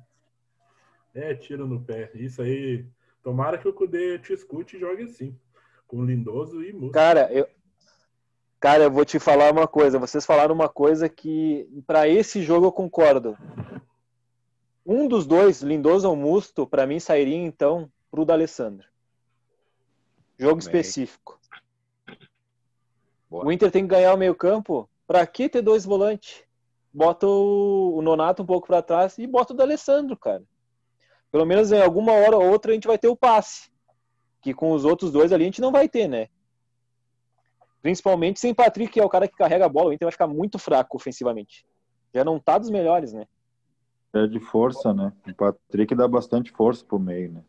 É tiro no pé. Isso aí, tomara que o Cudê te escute e jogue assim, com Lindoso e Musto. Cara, eu, Cara, eu vou te falar uma coisa. Vocês falaram uma coisa que, para esse jogo, eu concordo. Um dos dois, Lindoso ou Musto, para mim sairia então pro D'Alessandro. Jogo Bem. específico. Boa. O Inter tem que ganhar o meio-campo. Para que ter dois volantes? Bota o, o Nonato um pouco para trás e bota o D'Alessandro, cara. Pelo menos em alguma hora ou outra a gente vai ter o passe. Que com os outros dois ali a gente não vai ter, né? Principalmente sem Patrick, que é o cara que carrega a bola. O Inter vai ficar muito fraco ofensivamente. Já não tá dos melhores, né? É de força, né? O Patrick dá bastante força pro meio, né?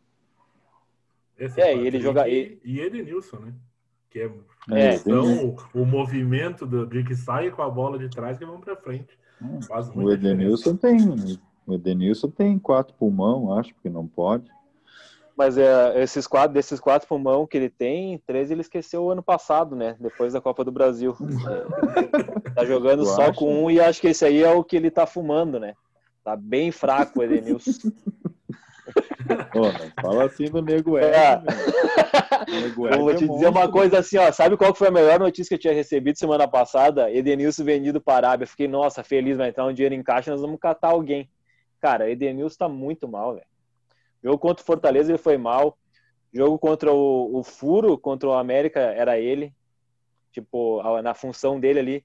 Esse é, e ele joga. E, e Edenilson, né? Que é, é então, o, o, movimento do, de que sai com a bola de trás que vão para frente. Faz o Edenilson diferença. tem. O Edenilson tem quatro pulmão, acho que não pode. Mas é, esses quatro, desses quatro pulmão que ele tem, três ele esqueceu o ano passado, né? Depois da Copa do Brasil. É, [LAUGHS] tá jogando só acha? com um e acho que esse aí é o que ele tá fumando, né? Tá bem fraco o Edenilson. [LAUGHS] Pô, fala assim do Nego Ed, é. Nego Ed vou te é dizer monstro. uma coisa assim, ó. Sabe qual foi a melhor notícia que eu tinha recebido semana passada? Edenilson vendido para a Arábia. Fiquei, nossa, feliz, vai entrar um dinheiro em caixa, nós vamos catar alguém. Cara, Edenilson tá muito mal, velho. Jogo contra o Fortaleza ele foi mal. Jogo contra o, o Furo, contra o América, era ele. Tipo, na função dele ali.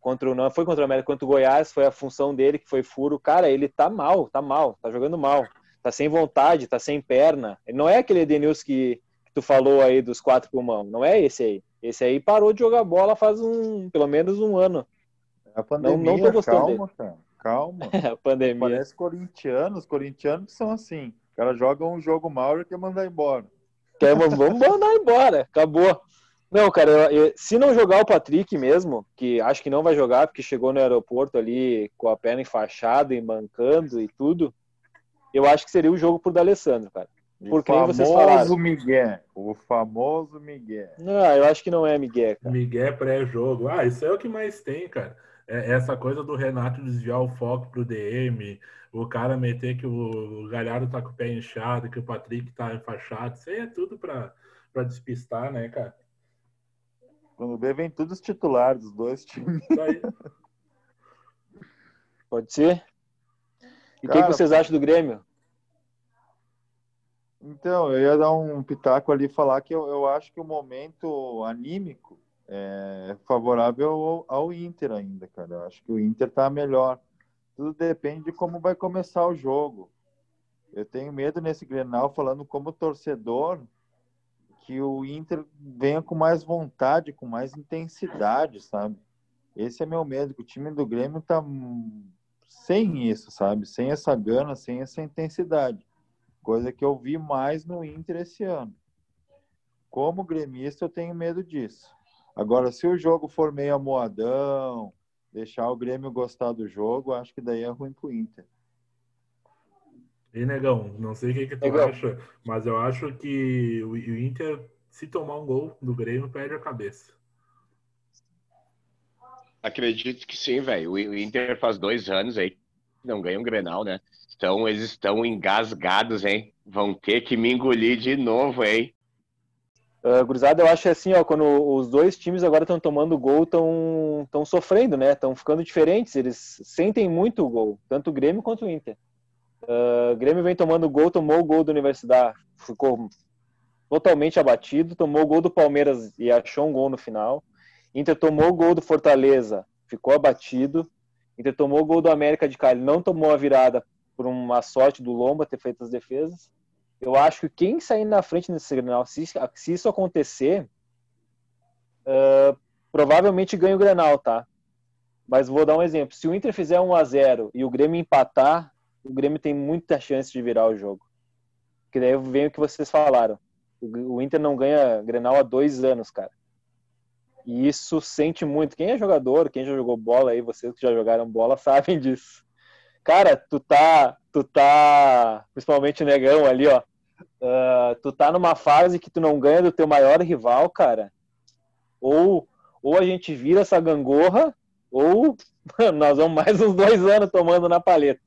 Contra o, não foi contra o América, contra o Goiás, foi a função dele que foi furo. Cara, ele tá mal, tá mal, tá jogando mal. Tá sem vontade, tá sem perna. Ele não é aquele Edenilson que, que tu falou aí dos quatro pulmão. Não é esse aí. Esse aí parou de jogar bola faz um, pelo menos um ano. A pandemia, não, não tô gostando calma, dele. cara. Calma. [LAUGHS] a pandemia. Parece corintianos, corintianos são assim cara joga um jogo mal e quer mandar embora. Quer, vamos mandar embora, acabou. Não, cara, eu, eu, se não jogar o Patrick mesmo, que acho que não vai jogar, porque chegou no aeroporto ali com a perna enfaixada e mancando e tudo, eu acho que seria o jogo pro D'Alessandro, cara. Por quem vocês falaram. Famoso Miguel. O famoso Miguel. Não, eu acho que não é Miguel, cara. Miguel pré-jogo. Ah, isso é o que mais tem, cara. É essa coisa do Renato desviar o foco pro DM, o cara meter que o Galhardo tá com o pé inchado, que o Patrick tá enfaixado, isso aí é tudo para despistar, né, cara? Quando vê, vem todos os titulares dos dois times. Pode ser? E o que, vocês acham do Grêmio? Então, eu ia dar um pitaco ali falar que eu, eu acho que o momento anímico é favorável ao, ao Inter ainda, cara. Eu acho que o Inter tá melhor tudo depende de como vai começar o jogo. Eu tenho medo nesse Grenal, falando como torcedor, que o Inter venha com mais vontade, com mais intensidade, sabe? Esse é meu medo, que o time do Grêmio tá sem isso, sabe? Sem essa gana, sem essa intensidade. Coisa que eu vi mais no Inter esse ano. como gremista, eu tenho medo disso. Agora, se o jogo for meio amoadão, deixar o Grêmio gostar do jogo, acho que daí é ruim pro Inter. E negão, não sei o que, que tu Negão. acha, mas eu acho que o o Inter, se tomar um gol do Grêmio, perde a cabeça. Acredito que sim, velho. O Inter faz dois anos aí que não ganha um Grenal, né? Então eles estão engasgados, hein? Vão ter que me engolir de novo, hein? Uh, gurizada, eu acho assim, ó, quando os dois times agora estão tomando gol, estão estão sofrendo, né? Estão ficando diferentes. Eles sentem muito o gol, tanto o Grêmio quanto o Inter. Uh, o Grêmio vem tomando gol, tomou o gol do Universidade, ficou totalmente abatido, tomou o gol do Palmeiras e achou um gol no final. Inter tomou o gol do Fortaleza, ficou abatido. Inter tomou o gol do América de Cali, não tomou a virada por uma sorte do Lomba ter feito as defesas. Eu acho que quem sair na frente nesse Grenal, se, se isso acontecer, uh, provavelmente ganha o Grenal, tá? Mas vou dar um exemplo. Se o Inter fizer 1 a 0 e o Grêmio empatar, o Grêmio tem muita chance de virar o jogo. Porque daí vem o que vocês falaram. O, o Inter não ganha Grenal há dois anos, cara. E isso sente muito. Quem é jogador, quem já jogou bola aí, vocês que já jogaram bola, [LAUGHS] sabem disso. Cara, tu tá, tu tá, principalmente o negão ali, ó. Uh, tu tá numa fase que tu não ganha do teu maior rival, cara. Ou, ou a gente vira essa gangorra, ou nós vamos mais uns dois anos tomando na paleta.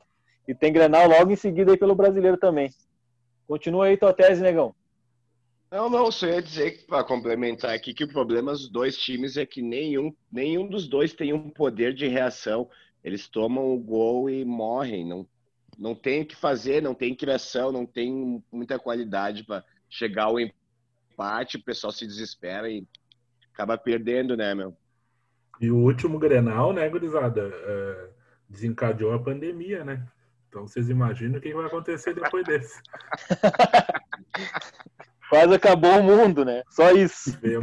E tem Grenal logo em seguida aí pelo brasileiro também. Continua aí tua tese, negão. Não, não, só ia dizer para complementar aqui que o problema dos dois times é que nenhum, nenhum dos dois tem um poder de reação. Eles tomam o gol e morrem. Não, não tem o que fazer, não tem criação, não tem muita qualidade para chegar ao empate. O pessoal se desespera e acaba perdendo, né, meu? E o último Grenal, né, gurizada, é, desencadeou a pandemia, né? Então vocês imaginam o que vai acontecer depois desse. [LAUGHS] Quase acabou o mundo, né? Só isso. Veio,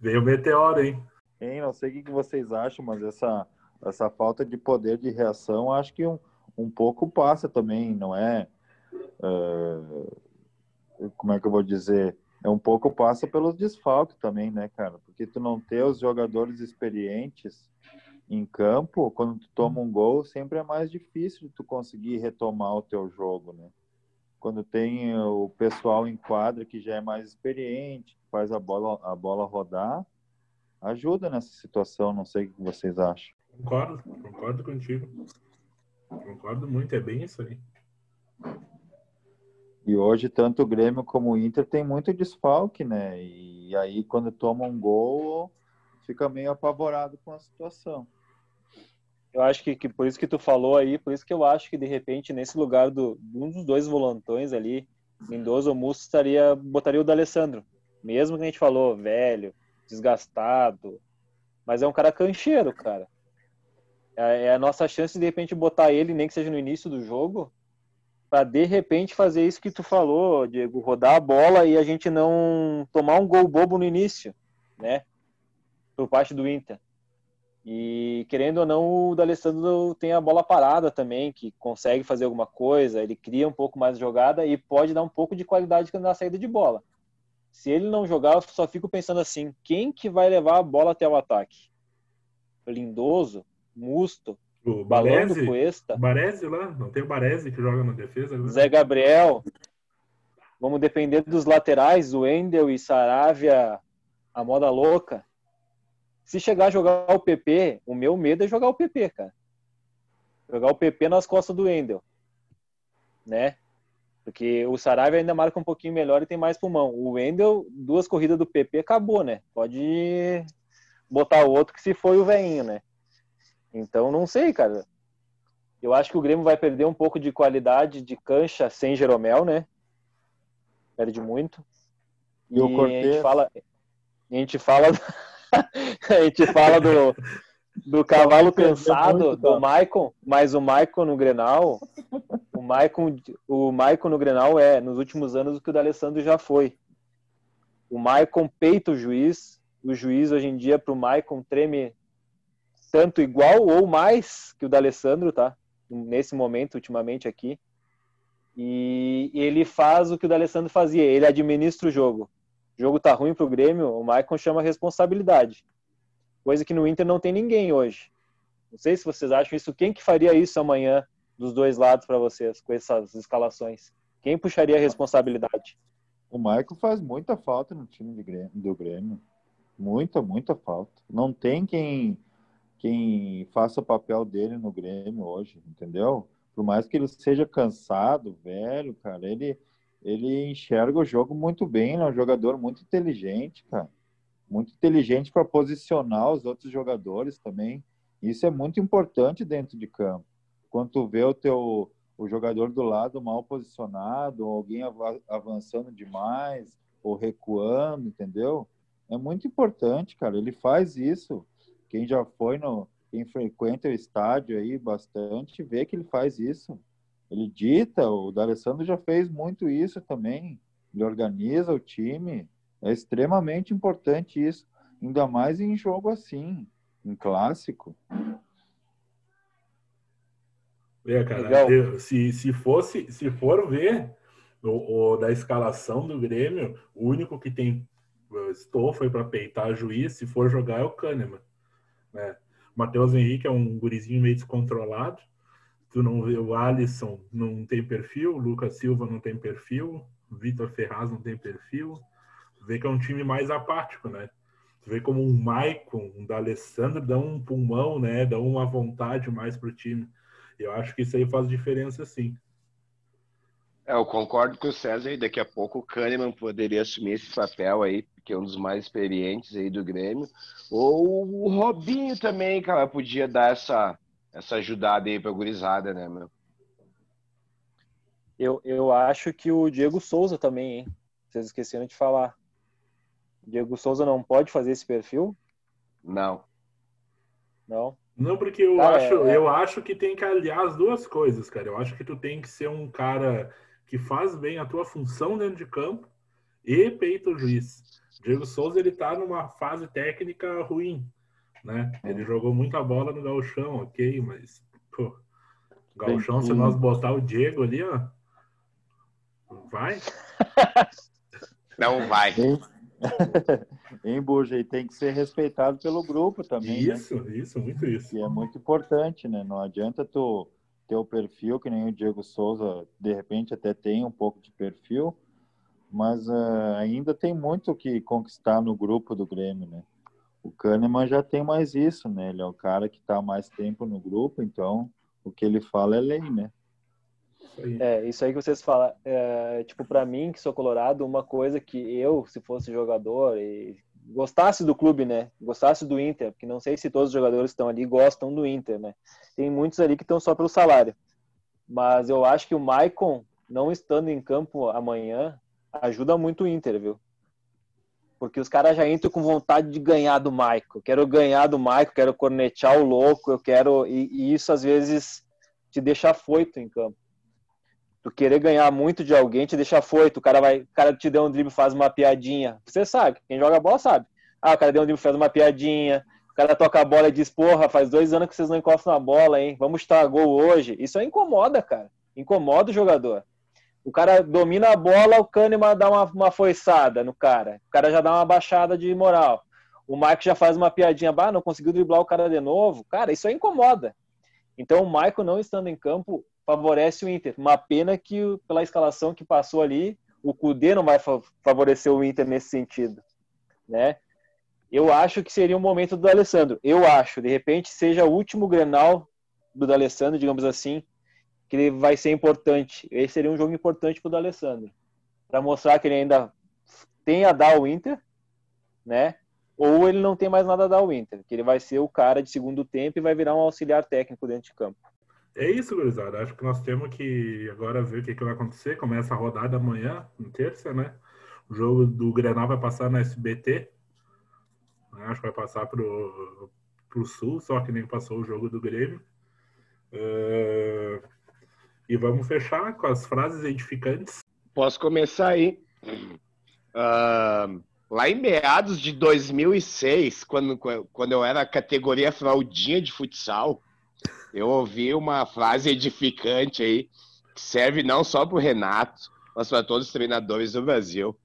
veio o meteoro, hein? Hein, não sei o que vocês acham, mas essa, essa falta de poder de reação, acho que um, um pouco passa também, não é? é, como é que eu vou dizer? É um pouco passa pelos desfalques também, né, cara? Porque tu não ter os jogadores experientes em campo, quando tu toma um gol, sempre é mais difícil tu conseguir retomar o teu jogo, né? Quando tem o pessoal em quadra que já é mais experiente, faz a bola, a bola rodar, ajuda nessa situação, não sei o que vocês acham. Concordo, concordo contigo. Concordo muito, é bem isso aí. E hoje, tanto o Grêmio como o Inter tem muito desfalque, né? E aí, quando toma um gol, fica meio apavorado com a situação. Eu acho que, que por isso que tu falou aí, por isso que eu acho que de repente nesse lugar do de um dos dois volantões ali, Lindoso ou Musto estaria botaria o D'Alessandro, mesmo que a gente falou velho, desgastado, mas é um cara cancheiro, cara. É, é a nossa chance de de repente botar ele, nem que seja no início do jogo, para de repente fazer isso que tu falou, Diego, rodar a bola e a gente não tomar um gol bobo no início, né? Por parte do Inter. E querendo ou não, o D'Alessandro tem a bola parada também, que consegue fazer alguma coisa, ele cria um pouco mais de jogada e pode dar um pouco de qualidade na saída de bola. Se ele não jogar, eu só fico pensando assim, quem que vai levar a bola até o ataque? Lindoso, Musto, O Balão do Baresi, Cuesta, Baresi lá, não tem o Baresi que joga na defesa? né? Zé Gabriel. Vamos depender dos laterais, o Endel e Saravia, a moda louca. Se chegar a jogar o PP, o meu medo é jogar o PP, cara. Jogar o PP nas costas do Endel. Né? Porque o Saravia ainda marca um pouquinho melhor e tem mais pulmão. O Wendel, duas corridas do PP, acabou, né? Pode botar o outro que se foi o veinho, né? Então, não sei, cara. Eu acho que o Grêmio vai perder um pouco de qualidade de cancha sem Jeromel, né? Perde muito. E o a gente Cortez? fala, a gente fala, [LAUGHS] a gente fala do, do cavalo cansado do? Maicon, mas o Maicon no Grenal, o Maicon, o Maicon no Grenal é nos últimos anos o que o D'Alessandro já foi. O Maicon peita o juiz, o juiz hoje em dia pro Maicon treme tanto igual ou mais que o D'Alessandro, tá? Nesse momento, ultimamente aqui. E ele faz o que o D'Alessandro fazia, ele administra o jogo. o jogo tá ruim pro Grêmio, o Maicon chama responsabilidade. Coisa que no Inter não tem ninguém hoje. Não sei se vocês acham isso. Quem que faria isso amanhã dos dois lados para vocês, com essas escalações? Quem puxaria a responsabilidade? O Maicon faz muita falta no time Grêmio, do Grêmio. Muita, muita falta. Não tem quem, quem faça o papel dele no Grêmio hoje, entendeu? Por mais que ele seja cansado, velho, cara, ele, ele enxerga o jogo muito bem, é um jogador muito inteligente, cara. Muito inteligente para posicionar os outros jogadores também. Isso é muito importante dentro de campo. Quando tu vê o teu o jogador do lado mal posicionado, alguém avançando demais, ou recuando, entendeu? É muito importante, cara. Ele faz isso. Quem já foi no, quem frequenta o estádio aí bastante, vê que ele faz isso. Ele dita, o D'Alessandro já fez muito isso também. Ele organiza o time. É extremamente importante isso, ainda mais em jogo assim, em clássico. É, cara, se, se fosse, se for ver o, o, da escalação do Grêmio, o único que tem estou foi para peitar juiz, se for jogar é o Kahneman, né? Matheus Henrique é um gurizinho meio descontrolado. Tu não vê o Alisson não tem perfil, o Lucas Silva não tem perfil, o Vitor Ferraz não tem perfil. Tu vê que é um time mais apático, né? Tu vê como um Maicon, um D'Alessandro dão um pulmão, né? Dão uma vontade mais pro time. Eu acho que isso aí faz diferença, sim. É, eu concordo com o César e daqui a pouco o Kahneman poderia assumir esse papel aí, que é um dos mais experientes aí do Grêmio. Ou o Robinho também, cara, podia dar essa, essa ajudada aí pra gurizada, né, meu? Eu, eu acho que o Diego Souza também, hein? Vocês esqueceram de falar. O Diego Souza não pode fazer esse perfil? Não. Não? Não, porque eu, cara, acho, é... eu acho que tem que aliar as duas coisas, cara. Eu acho que tu tem que ser um cara que faz bem a tua função dentro de campo e peita o juiz. Diego Souza ele tá numa fase técnica ruim, né? Ele jogou muita bola no gauchão, ok, mas pô, gauchão se nós botar o Diego ali, ó, vai? [LAUGHS] Não vai. em [LAUGHS] Buja, e tem que ser respeitado pelo grupo também. Né? Isso, né? isso, muito isso. E é muito importante, né? Não adianta tu ter o perfil, que nem o Diego Souza, de repente até tem um pouco de perfil, mas uh, ainda tem muito que conquistar no grupo do Grêmio, né? O Kahneman já tem mais isso, né? Ele é o cara que está mais tempo no grupo, então o que ele fala é lei, né? É, isso aí que vocês falam, é, tipo, para mim, que sou colorado, uma coisa que eu, se fosse jogador e gostasse do clube, né? Gostasse do Inter, porque não sei se todos os jogadores que estão ali gostam do Inter, né? Tem muitos ali que estão só pelo salário. Mas eu acho que o Maicon, não estando em campo amanhã, ajuda muito o Inter, viu? Porque os caras já entram com vontade de ganhar do Maicon. Eu quero ganhar do Maicon, quero cornetear o louco, eu quero. E, e isso às vezes te deixa foito em campo tu querer ganhar muito de alguém te deixa foito, o cara vai, o cara te deu um drible, faz uma piadinha. Você sabe, quem joga bola sabe. Ah, o cara deu um drible, faz uma piadinha. O cara toca a bola e diz, porra, faz dois anos que vocês não encostam na bola, hein? Vamos estar gol hoje. Isso aí incomoda, cara. Incomoda o jogador. O cara domina a bola, o Kahneman dá uma, uma foiçada no cara. O cara já dá uma baixada de moral. O Mike já faz uma piadinha, bah, não conseguiu driblar o cara de novo. Cara, isso aí incomoda. Então, o Michael não estando em campo favorece o Inter. Uma pena que, pela escalação que passou ali, o Cudê não vai favorecer o Inter nesse sentido, né? Eu acho que seria um momento do Alessandro. Eu acho, de repente, seja o último Grenal do Alessandro, digamos assim, que ele vai ser importante. Esse seria um jogo importante para o Alessandro, para mostrar que ele ainda tem a dar ao Inter, né? Ou ele não tem mais nada a dar ao Inter, que ele vai ser o cara de segundo tempo e vai virar um auxiliar técnico dentro de campo. É isso, gurizada. Acho que nós temos que agora ver o que, que vai acontecer. Começa a rodada amanhã, em terça, né? O jogo do Grenal vai passar na SBT. Né? Acho que vai passar pro, pro Sul, só que nem passou o jogo do Grêmio. Uh, e vamos fechar com as frases edificantes. Posso começar aí. Uh, lá em meados de 2006, quando, quando eu era categoria fraldinha de futsal, eu ouvi uma frase edificante aí, que serve não só para o Renato, mas para todos os treinadores do Brasil.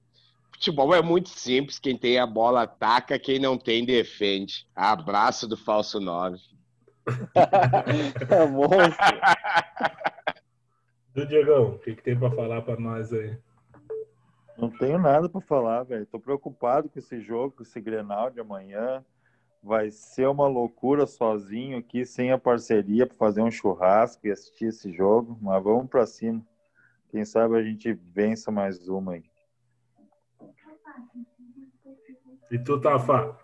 Futebol é muito simples. Quem tem a bola ataca, quem não tem defende. Abraço do falso 9. [LAUGHS] É monstro. [LAUGHS] Do Diegão, o que, que tem pra falar pra nós aí? Não tenho nada para falar, velho. Tô preocupado com esse jogo, com esse Grenal de amanhã. Vai ser uma loucura sozinho aqui, sem a parceria, para fazer um churrasco e assistir esse jogo. Mas vamos para cima. Quem sabe a gente vença mais uma aí. E tu, Tafa?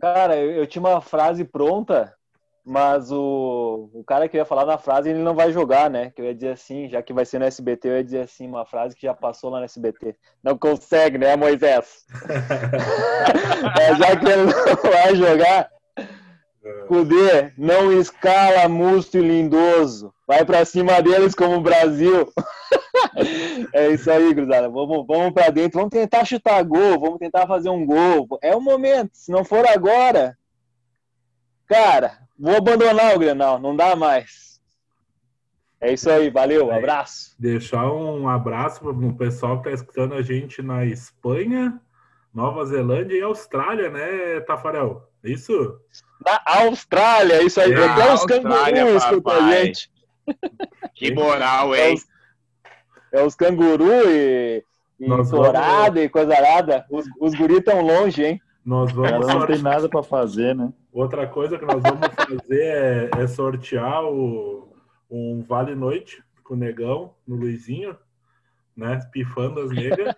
Cara, eu, eu tinha uma frase pronta, mas o, o cara que ia falar na frase, ele não vai jogar, né? Que eu ia dizer assim, já que vai ser no SBT, eu ia dizer assim, uma frase que já passou lá no SBT. Não consegue, né, Moisés? [LAUGHS] É, já que ele não vai jogar, Cudê, não escala Musto e Lindoso. Vai pra cima deles como o Brasil. [LAUGHS] É isso aí, cruzada. Vamos, vamos pra dentro. Vamos tentar chutar gol. Vamos tentar fazer um gol. É o momento. Se não for agora, cara, vou abandonar o Grenal. Não dá mais. É isso aí. Valeu. É. Abraço. Deixar um abraço pro pessoal que tá escutando a gente na Espanha, Nova Zelândia e Austrália, né, Tafarel? Isso? Na Austrália, é isso aí. É, Até os cangurus escutam a gente. Que moral, É hein? os, é os canguru e, e dourado e coisa nada. Os, os guri tão longe, hein? Nós vamos não sortear. tem nada para fazer, né? Outra coisa que nós vamos fazer é, é sortear o, um Vale Noite com o Negão, no Luizinho, né? Pifando as negras.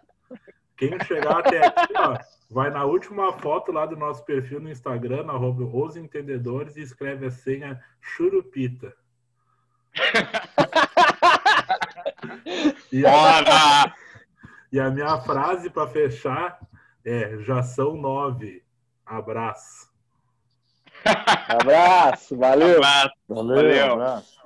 Quem chegar até aqui, ó, vai na última foto lá do nosso perfil no Instagram, arroba Os Entendedores, e escreve a senha Churupita. [LAUGHS] E a, e a minha frase para fechar é: já são nove. Abraço. Abraço, valeu. Abraço. Valeu, Valeu. abraço.